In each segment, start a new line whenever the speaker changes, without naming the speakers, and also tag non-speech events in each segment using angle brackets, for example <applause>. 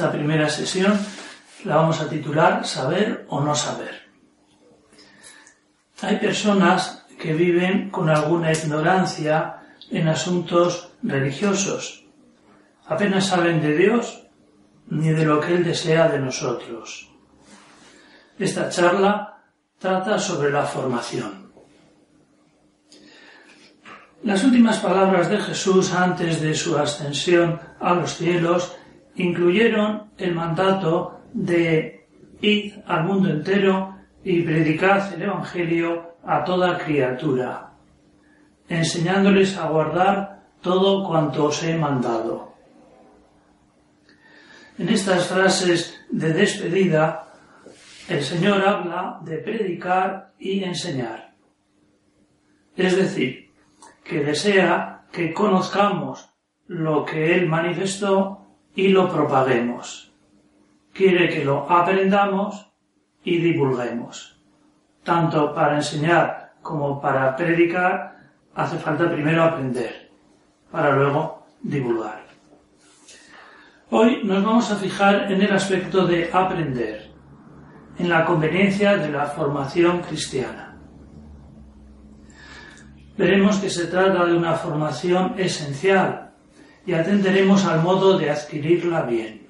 esta primera sesión la vamos a titular Saber o no saber. Hay personas que viven con alguna ignorancia en asuntos religiosos. Apenas saben de Dios ni de lo que Él desea de nosotros. Esta charla trata sobre la formación. Las últimas palabras de Jesús antes de su ascensión a los cielos incluyeron el mandato de ir al mundo entero y predicad el Evangelio a toda criatura, enseñándoles a guardar todo cuanto os he mandado. En estas frases de despedida, el Señor habla de predicar y enseñar. Es decir, que desea que conozcamos lo que Él manifestó y lo propaguemos. Quiere que lo aprendamos y divulguemos. Tanto para enseñar como para predicar hace falta primero aprender, para luego divulgar. Hoy nos vamos a fijar en el aspecto de aprender, en la conveniencia de la formación cristiana. Veremos que se trata de una formación esencial y atenderemos al modo de adquirirla bien.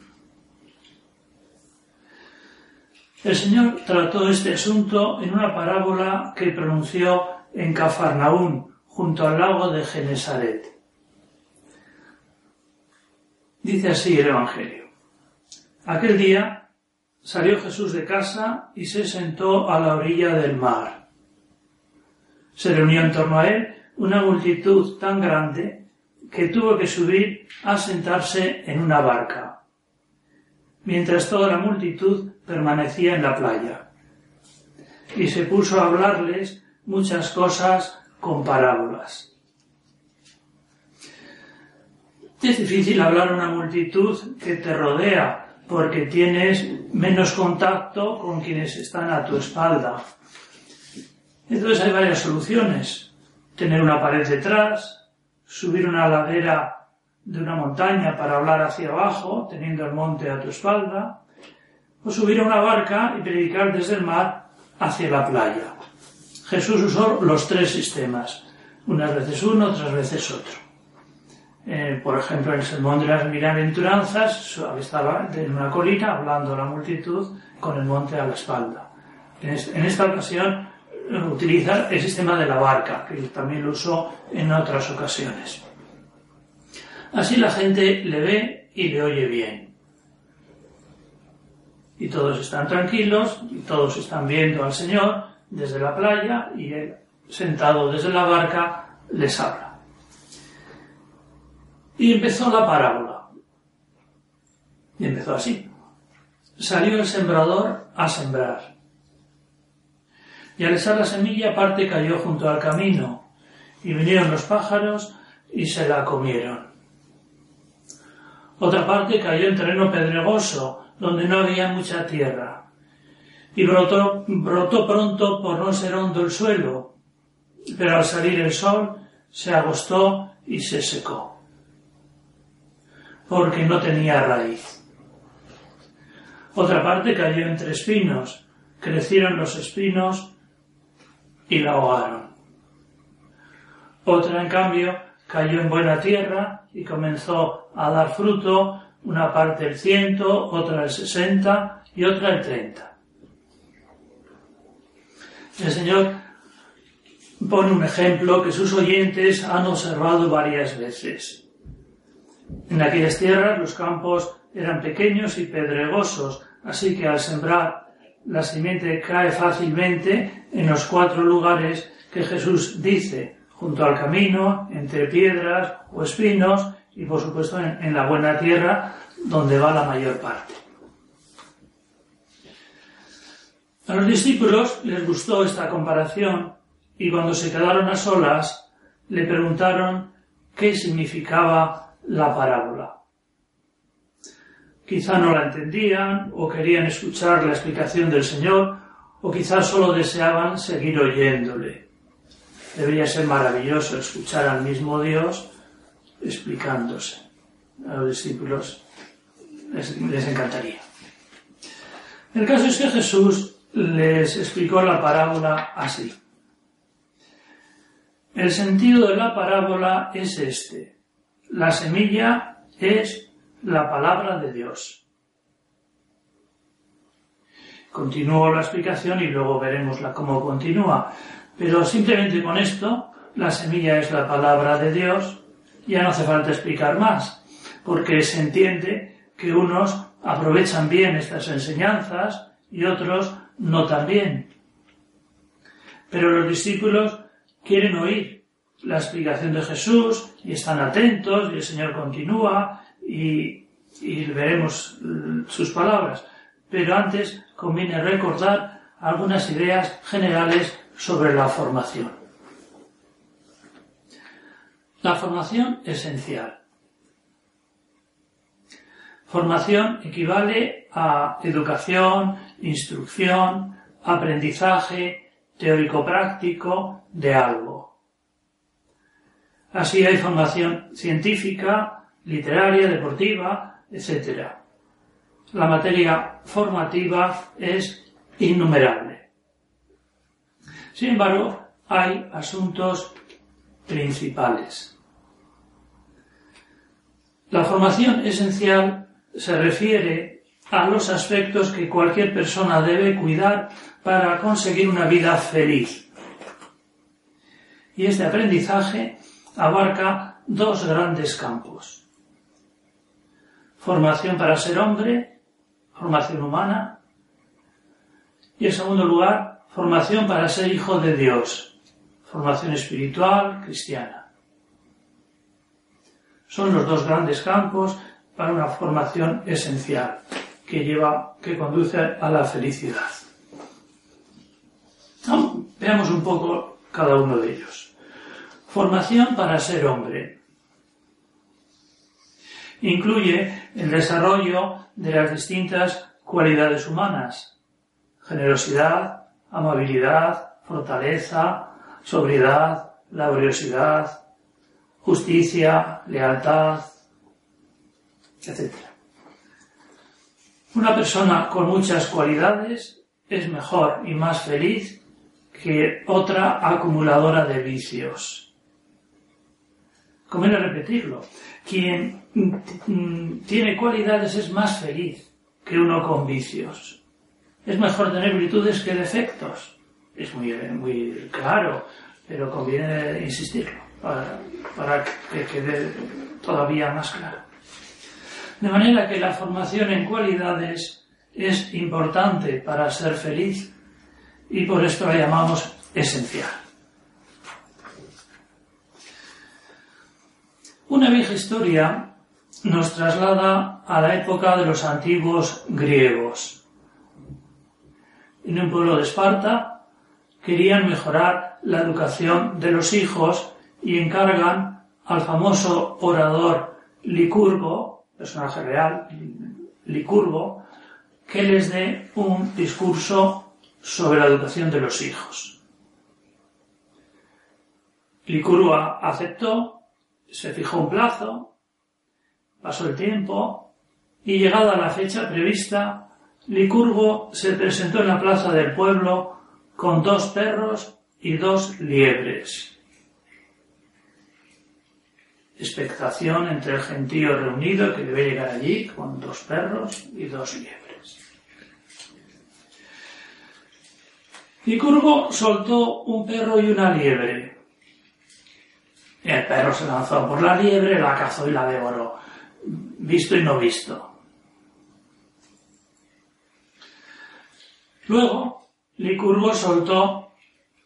El Señor trató este asunto en una parábola que pronunció en Cafarnaún, junto al lago de Genesaret. Dice así el Evangelio. Aquel día salió Jesús de casa y se sentó a la orilla del mar. Se reunió en torno a él una multitud tan grande que tuvo que subir a sentarse en una barca, mientras toda la multitud permanecía en la playa. Y se puso a hablarles muchas cosas con parábolas. Es difícil hablar a una multitud que te rodea porque tienes menos contacto con quienes están a tu espalda. Entonces hay varias soluciones. Tener una pared detrás, subir una ladera de una montaña para hablar hacia abajo, teniendo el monte a tu espalda, o subir a una barca y predicar desde el mar hacia la playa. Jesús usó los tres sistemas, unas veces uno, otras veces otro. Eh, por ejemplo, en el Sermón de las Bienaventuranzas estaba en una colina hablando a la multitud con el monte a la espalda. En, esta ocasión <clears throat> eh, utiliza el sistema de la barca, que también lo usó en otras ocasiones. Así la gente le ve y le oye bien. Y todos están tranquilos, y todos están viendo al Señor desde la playa y él, sentado desde la barca, les habla. Y empezó la parábola. Y empezó así. Salió el sembrador a sembrar. Y al echar la semilla parte cayó junto al camino, y vinieron los pájaros y se la comieron. Otra parte cayó en terreno pedregoso, donde no había mucha tierra, y brotó, pronto por no ser hondo el suelo, pero al salir el sol se agostó y se secó porque no tenía raíz. Otra parte cayó entre espinos, crecieron los espinos y la ahogaron. Otra, en cambio, cayó en buena tierra y comenzó a dar fruto, una parte el ciento, otra el sesenta y otra el treinta. El Señor pone un ejemplo que sus oyentes han observado varias veces. En aquellas tierras los campos eran pequeños y pedregosos, así que al sembrar la simiente cae fácilmente en los cuatro lugares que Jesús dice, junto al camino, entre piedras o espinos y por supuesto en, la buena tierra donde va la mayor parte. A los discípulos les gustó esta comparación y cuando se quedaron a solas le preguntaron qué significaba la parábola. Quizá no la entendían o querían escuchar la explicación del Señor o quizá solo deseaban seguir oyéndole. Debería ser maravilloso escuchar al mismo Dios explicándose. A los discípulos les, les encantaría. El caso es que Jesús les explicó la parábola así. El sentido de la parábola es este. La semilla es la palabra de Dios. Continúo la explicación y luego veremos la, cómo continúa. Pero simplemente con esto, la semilla es la palabra de Dios, ya no hace falta explicar más, porque se entiende que unos aprovechan bien estas enseñanzas y otros no tan bien. Pero los discípulos quieren oír la explicación de Jesús y están atentos y el Señor continúa y, y veremos sus palabras. Pero antes conviene recordar algunas ideas generales sobre la formación. La formación esencial. Formación equivale a educación, instrucción, aprendizaje teórico-práctico de algo. Así hay formación científica, literaria, deportiva, etc. La materia formativa es innumerable. Sin embargo, hay asuntos principales. La formación esencial se refiere a los aspectos que cualquier persona debe cuidar para conseguir una vida feliz. Y este aprendizaje abarca dos grandes campos. Formación para ser hombre, formación humana, y en segundo lugar, formación para ser hijo de Dios, formación espiritual cristiana. Son los dos grandes campos para una formación esencial que lleva, que conduce a la felicidad. Veamos un poco cada uno de ellos. Formación para ser hombre. Incluye el desarrollo de las distintas cualidades humanas. Generosidad, amabilidad, fortaleza, sobriedad, laboriosidad, justicia, lealtad, etc. Una persona con muchas cualidades es mejor y más feliz que otra acumuladora de vicios. Conviene repetirlo. Quien tiene cualidades es más feliz que uno con vicios. Es mejor tener virtudes que defectos. Es muy, muy claro, pero conviene insistirlo para, para que quede todavía más claro. De manera que la formación en cualidades es importante para ser feliz y por esto la llamamos esencial. Una vieja historia nos traslada a la época de los antiguos griegos. En un pueblo de Esparta querían mejorar la educación de los hijos y encargan al famoso orador Licurgo, personaje real, Licurgo, que les dé un discurso sobre la educación de los hijos. Licurgo aceptó, se fijó un plazo, pasó el tiempo y llegada la fecha prevista, Licurgo se presentó en la plaza del pueblo con dos perros y dos liebres expectación entre el gentío reunido que debe llegar allí con dos perros y dos liebres. Y Curvo soltó un perro y una liebre. El perro se lanzó por la liebre, la cazó y la devoró. Visto y no visto. Luego, Licurgo soltó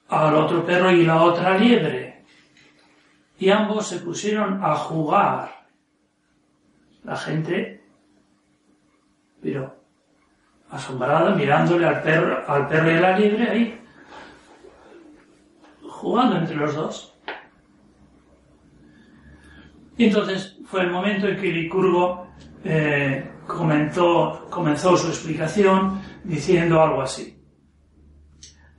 al otro perro y la otra liebre y ambos se pusieron a jugar. La gente, pero asombrada, mirándole al perro, al perro y a la liebre ahí, jugando entre los dos. Y entonces fue el momento en que Licurgo eh, comentó, comenzó su explicación diciendo algo así.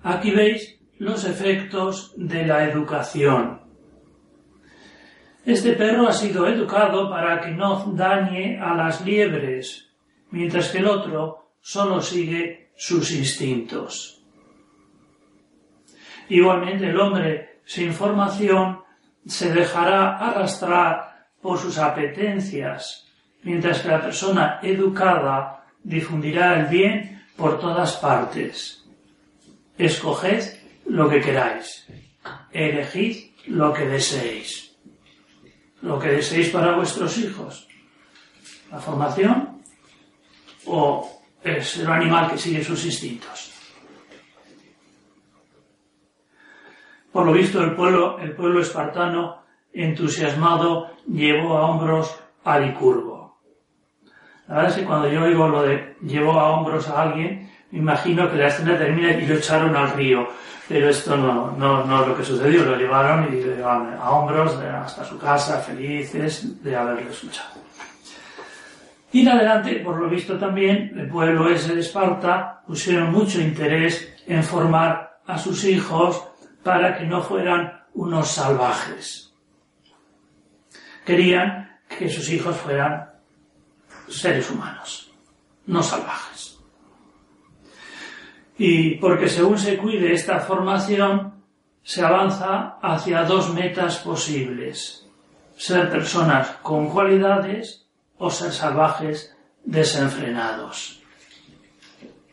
Aquí veis los efectos de la educación. Este perro ha sido educado para que no dañe a las liebres, mientras que el otro solo sigue sus instintos. Igualmente el hombre sin formación se dejará arrastrar por sus apetencias, mientras que la persona educada difundirá el bien por todas partes. Escoged lo que queráis, elegid lo que deseéis, lo que deseéis para vuestros hijos, la formación o es el animal que sigue sus instintos. Por lo visto, el pueblo, el pueblo espartano, entusiasmado, llevó a hombros a Licurgo. La verdad es que cuando yo oigo lo de llevó a hombros a alguien, me imagino que la escena termina y lo echaron al río. Pero esto no, no, no es lo que sucedió. Lo llevaron y lo llevaron a hombros hasta su casa, felices de haberlo escuchado. Y en adelante, por lo visto también, el pueblo ese de Esparta pusieron mucho interés en formar a sus hijos para que no fueran unos salvajes. Querían que sus hijos fueran seres humanos, no salvajes. Y porque según se cuide esta formación, se avanza hacia dos metas posibles. Ser personas con cualidades o ser salvajes desenfrenados.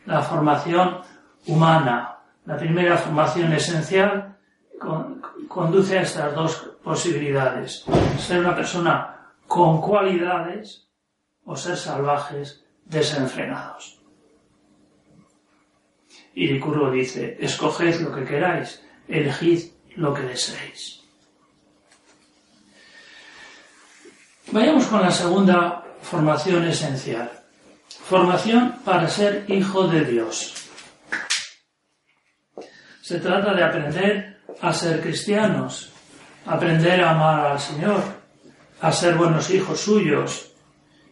La formación humana la primera formación esencial conduce a estas dos posibilidades. Ser una persona con cualidades o ser salvajes desenfrenados. Y Licurgo dice, escoged lo que queráis, elegid lo que deseéis. Vayamos con la segunda formación esencial. Formación para ser hijo de Dios. Se trata de aprender a ser cristianos, aprender a amar al Señor, a ser buenos hijos suyos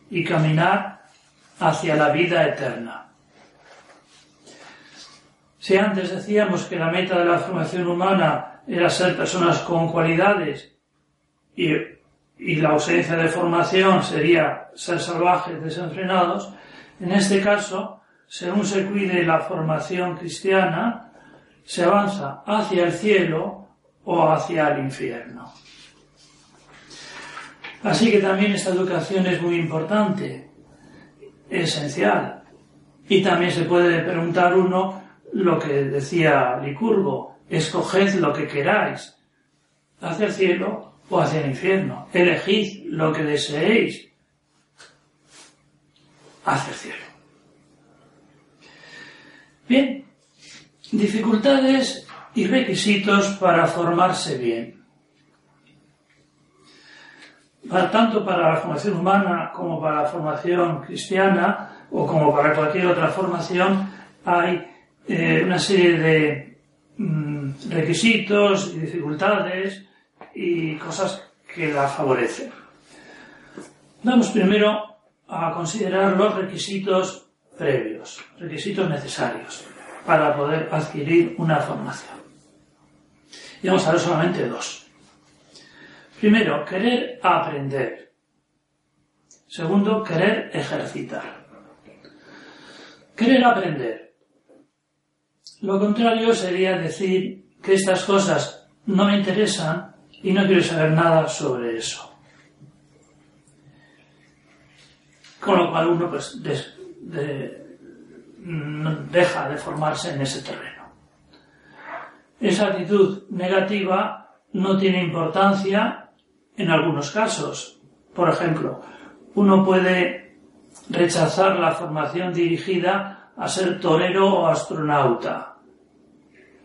y caminar hacia la vida eterna. Si antes decíamos que la meta de la formación humana era ser personas con cualidades y, la ausencia de formación sería ser salvajes, desenfrenados, en este caso, según se cuide la formación cristiana, se avanza hacia el cielo o hacia el infierno. Así que también esta educación es muy importante, esencial. Y también se puede preguntar uno lo que decía Licurgo, escoged lo que queráis, hacia el cielo o hacia el infierno, elegid lo que deseéis, hacia el cielo. Bien, Dificultades y requisitos para formarse bien. tanto para la formación humana como para la formación cristiana o como para cualquier otra formación hay eh, una serie de mm, requisitos y dificultades y cosas que la favorecen. Vamos primero a considerar los requisitos previos, requisitos necesarios para poder adquirir una formación. Y vamos a ver solamente dos. Primero, querer aprender. Segundo, querer ejercitar. Querer aprender. Lo contrario sería decir que estas cosas no me interesan y no quiero saber nada sobre eso. Con lo cual uno pues de, deja de formarse en ese terreno. Esa actitud negativa no tiene importancia en algunos casos. Por ejemplo, uno puede rechazar la formación dirigida a ser torero o astronauta.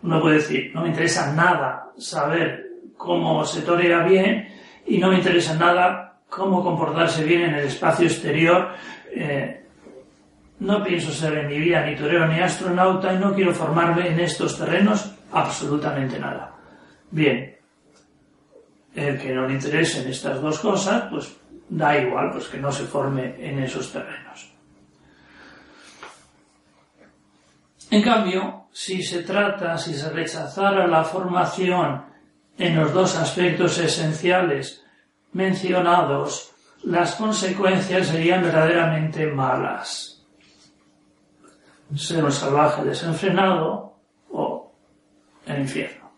Uno puede decir, no me interesa nada saber cómo se torea bien y no me interesa nada cómo comportarse bien en el espacio exterior eh, no pienso ser en mi vida ni torero ni astronauta y no quiero formarme en estos terrenos absolutamente nada. Bien, el que no le interesen estas dos cosas, pues da igual, pues que no se forme en esos terrenos. En cambio, si se trata, si se rechazara la formación en los dos aspectos esenciales mencionados, las consecuencias serían verdaderamente malas un salvaje desenfrenado o el infierno.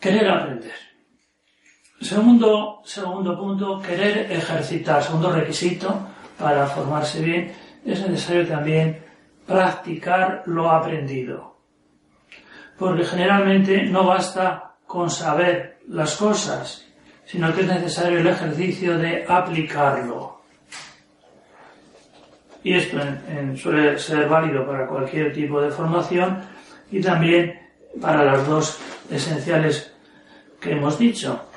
Querer aprender. Segundo, segundo punto, querer ejercitar. Segundo requisito para formarse bien, es necesario también practicar lo aprendido. Porque generalmente no basta con saber las cosas, sino que es necesario el ejercicio de aplicarlo. Y esto suele ser válido para cualquier tipo de formación y también para las dos esenciales que hemos dicho.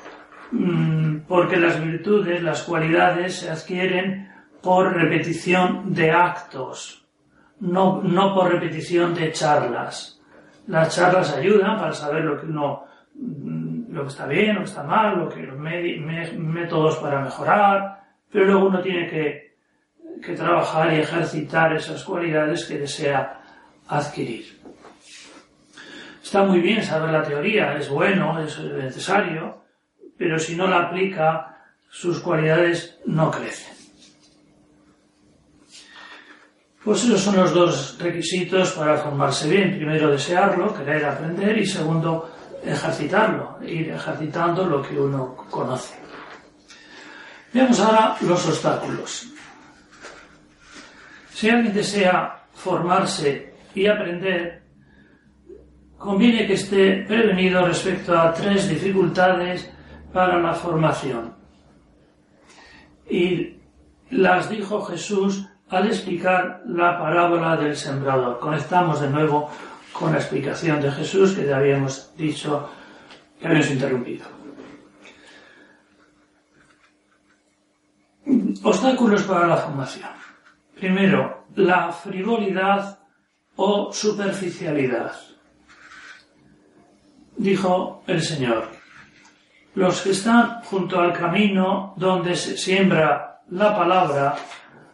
Mm, porque las virtudes, las cualidades se adquieren por repetición de actos, no, no por repetición de charlas. Las charlas ayudan para saber lo que uno, mm, lo que está bien, lo que está mal, los métodos para mejorar, pero luego uno tiene que, que trabajar y ejercitar esas cualidades que desea adquirir. Está muy bien saber la teoría, es bueno, es necesario, pero si no la aplica, sus cualidades no crecen. Pues esos son los dos requisitos para formarse bien. Primero, desearlo, querer aprender y segundo, ejercitarlo, ir ejercitando lo que uno conoce. Veamos ahora los obstáculos. Si alguien desea formarse y aprender, conviene que esté prevenido respecto a tres dificultades para la formación. Y las dijo Jesús al explicar la parábola del sembrador. Conectamos de nuevo con la explicación de Jesús que ya habíamos dicho que habíamos interrumpido. Obstáculos para la formación. Primero, la frivolidad o superficialidad. Dijo el Señor, los que están junto al camino donde se siembra la palabra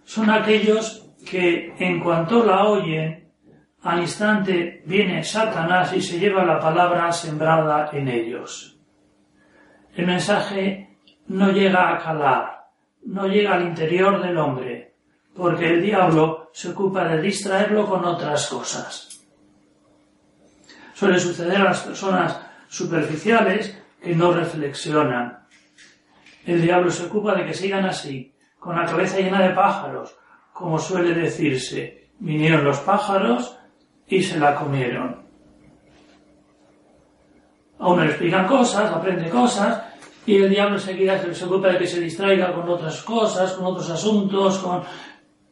son aquellos que en cuanto la oyen, al instante viene Satanás y se lleva la palabra sembrada en ellos. El mensaje no llega a calar, no llega al interior del hombre, porque el diablo se ocupa de distraerlo con otras cosas. Suele suceder a las personas superficiales que no reflexionan. El diablo se ocupa de que sigan así, con la cabeza llena de pájaros, como suele decirse. Vinieron los pájaros y se la comieron. A uno le explican cosas, aprende cosas, y el diablo enseguida se ocupa de que se distraiga con otras cosas, con otros asuntos, con...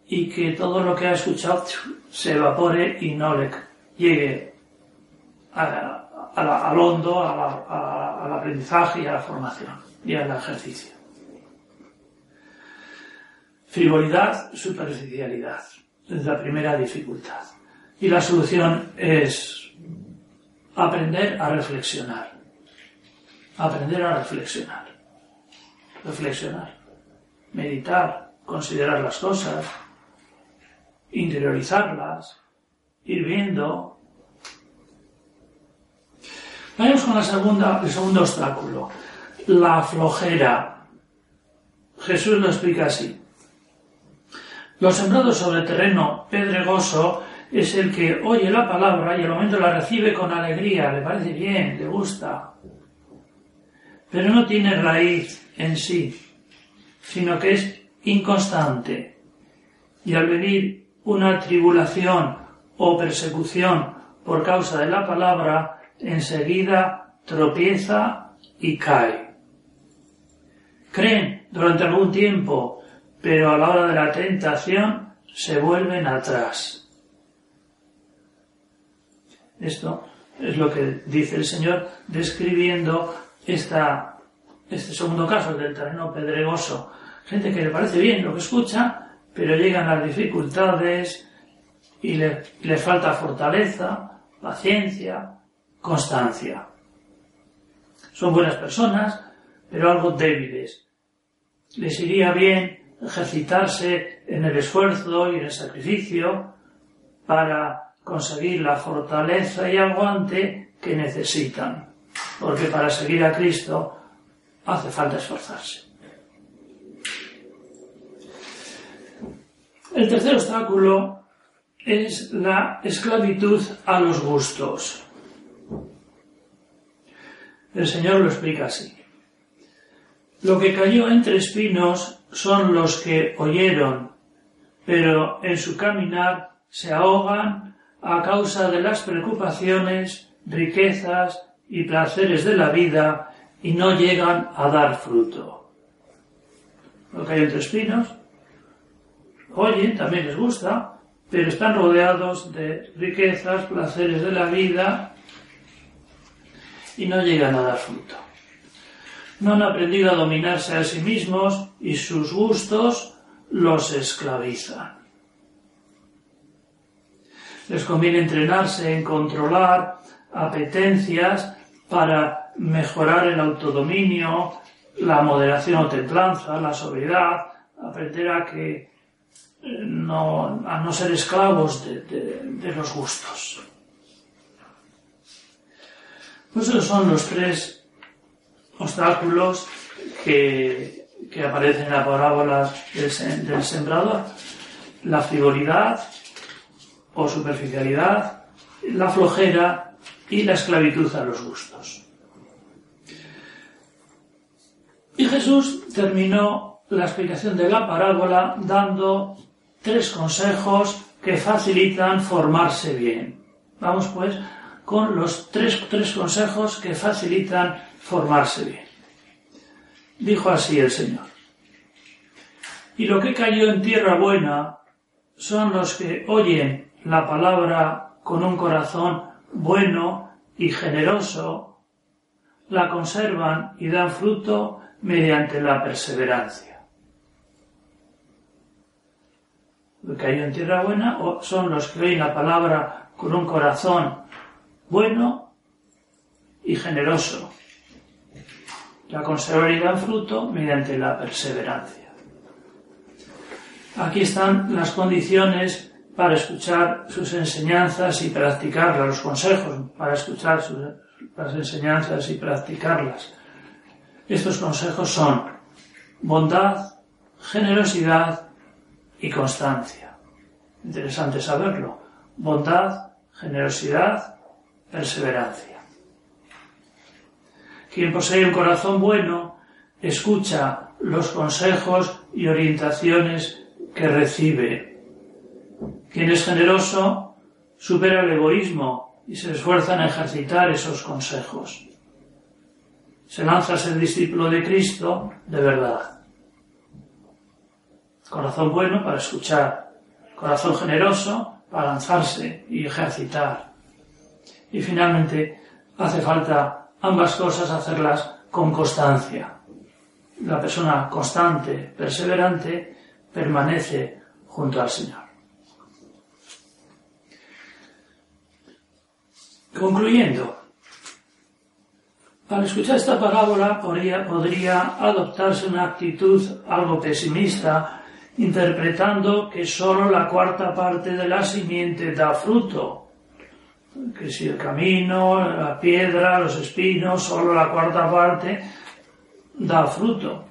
y que todo lo que ha escuchado se evapore y no le llegue al hondo, al aprendizaje y a la formación y al ejercicio. Frivolidad, superficialidad. Es la primera dificultad. Y la solución es aprender a reflexionar. Aprender a reflexionar. Reflexionar. Meditar, considerar las cosas, interiorizarlas, ir viendo. Vayamos con la segunda, el segundo obstáculo, la flojera. Jesús lo explica así. Los sembrados sobre terreno pedregoso es el que oye la palabra y al momento la recibe con alegría, le parece bien, le gusta, pero no tiene raíz en sí, sino que es inconstante. Y al venir una tribulación o persecución por causa de la palabra, enseguida tropieza y cae. Creen durante algún tiempo pero a la hora de la tentación se vuelven atrás. Esto es lo que dice el Señor describiendo este segundo caso del terreno pedregoso. Gente que le parece bien lo que escucha, pero llegan las dificultades y le, le falta fortaleza, paciencia, constancia. Son buenas personas, pero algo débiles. Les iría bien ejercitarse en el esfuerzo y en el sacrificio para conseguir la fortaleza y aguante que necesitan. Porque para seguir a Cristo hace falta esforzarse. El tercer obstáculo es la esclavitud a los gustos. El Señor lo explica así. Lo que cayó entre espinos son los que oyeron, pero en su caminar se ahogan a causa de las preocupaciones, riquezas y placeres de la vida y no llegan a dar fruto. Lo que entre espinos, oyen, también les gusta, pero están rodeados de riquezas, placeres de la vida y no llegan a dar fruto. No han aprendido a dominarse a sí mismos y sus gustos los esclavizan. Les conviene entrenarse en controlar apetencias para mejorar el autodominio, la moderación o templanza, la sobriedad, aprender a que no, a no ser esclavos de, los gustos. Pues esos son los tres obstáculos que, que aparecen en la parábola del, del sembrador. La frivolidad o superficialidad, la flojera y la esclavitud a los gustos. Y Jesús terminó la explicación de la parábola dando tres consejos que facilitan formarse bien. Vamos pues con los tres, tres consejos que facilitan formarse bien. Dijo así el Señor. Y lo que cayó en tierra buena son los que oyen la palabra con un corazón bueno y generoso, la conservan y dan fruto mediante la perseverancia. Que hay en tierra buena son los que oyen la palabra con un corazón bueno y generoso. La conservan y fruto mediante la perseverancia. Aquí están las condiciones para escuchar sus enseñanzas y practicarlas, los consejos para escuchar sus, las enseñanzas y practicarlas. Estos consejos son bondad, generosidad y constancia. Interesante saberlo. Bondad, generosidad, perseverancia. Quien posee un corazón bueno escucha los consejos y orientaciones que recibe quien es generoso supera el egoísmo y se esfuerza en ejercitar esos consejos. Se lanza a ser discípulo de Cristo de verdad. Corazón bueno para escuchar, corazón generoso para lanzarse y ejercitar. Y finalmente hace falta ambas cosas hacerlas con constancia. La persona constante, perseverante, permanece junto al Señor. Concluyendo, al escuchar esta parábola podría, podría adoptarse una actitud algo pesimista, interpretando que sólo la cuarta parte de la simiente da fruto, que si el camino, la piedra, los espinos, sólo la cuarta parte da fruto.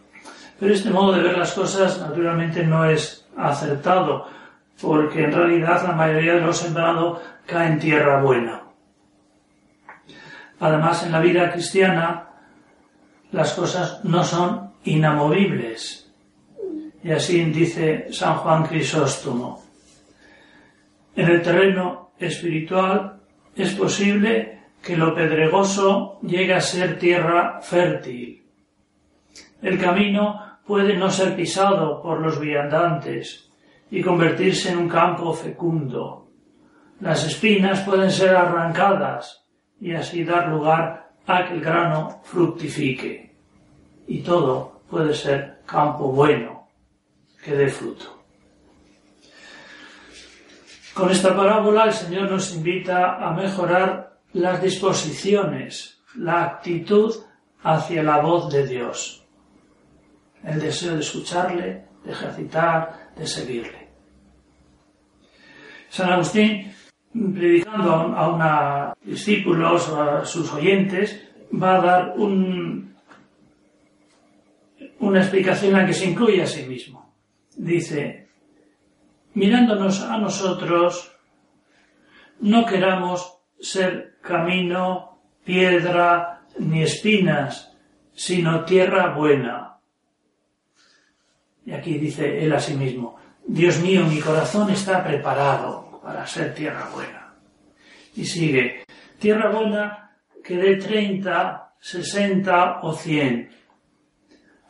Pero este modo de ver las cosas naturalmente no es acertado, porque en realidad la mayoría de los sembrados cae en tierra buena. Además, en la vida cristiana las cosas no son inamovibles. Y así dice San Juan Crisóstomo. En el terreno espiritual es posible que lo pedregoso llegue a ser tierra fértil. El camino puede no ser pisado por los viandantes y convertirse en un campo fecundo. Las espinas pueden ser arrancadas y así dar lugar a que el grano fructifique. Y todo puede ser campo bueno que dé fruto. Con esta parábola el Señor nos invita a mejorar las disposiciones, la actitud hacia la voz de Dios, el deseo de escucharle, de ejercitar, de seguirle. San Agustín predicando a, una discípulos o a sus oyentes, va a dar un, una explicación en la que se incluye a sí mismo. Dice, mirándonos a nosotros, no queramos ser camino, piedra ni espinas, sino tierra buena. Y aquí dice él a sí mismo, Dios mío, mi corazón está preparado para ser tierra buena. Y sigue, tierra buena que dé 30, 60 o 100.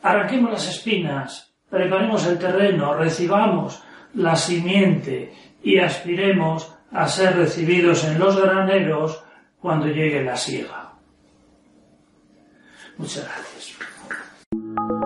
Arranquemos las espinas, preparemos el terreno, recibamos la simiente y aspiremos a ser recibidos en los graneros cuando llegue la siega. Muchas gracias.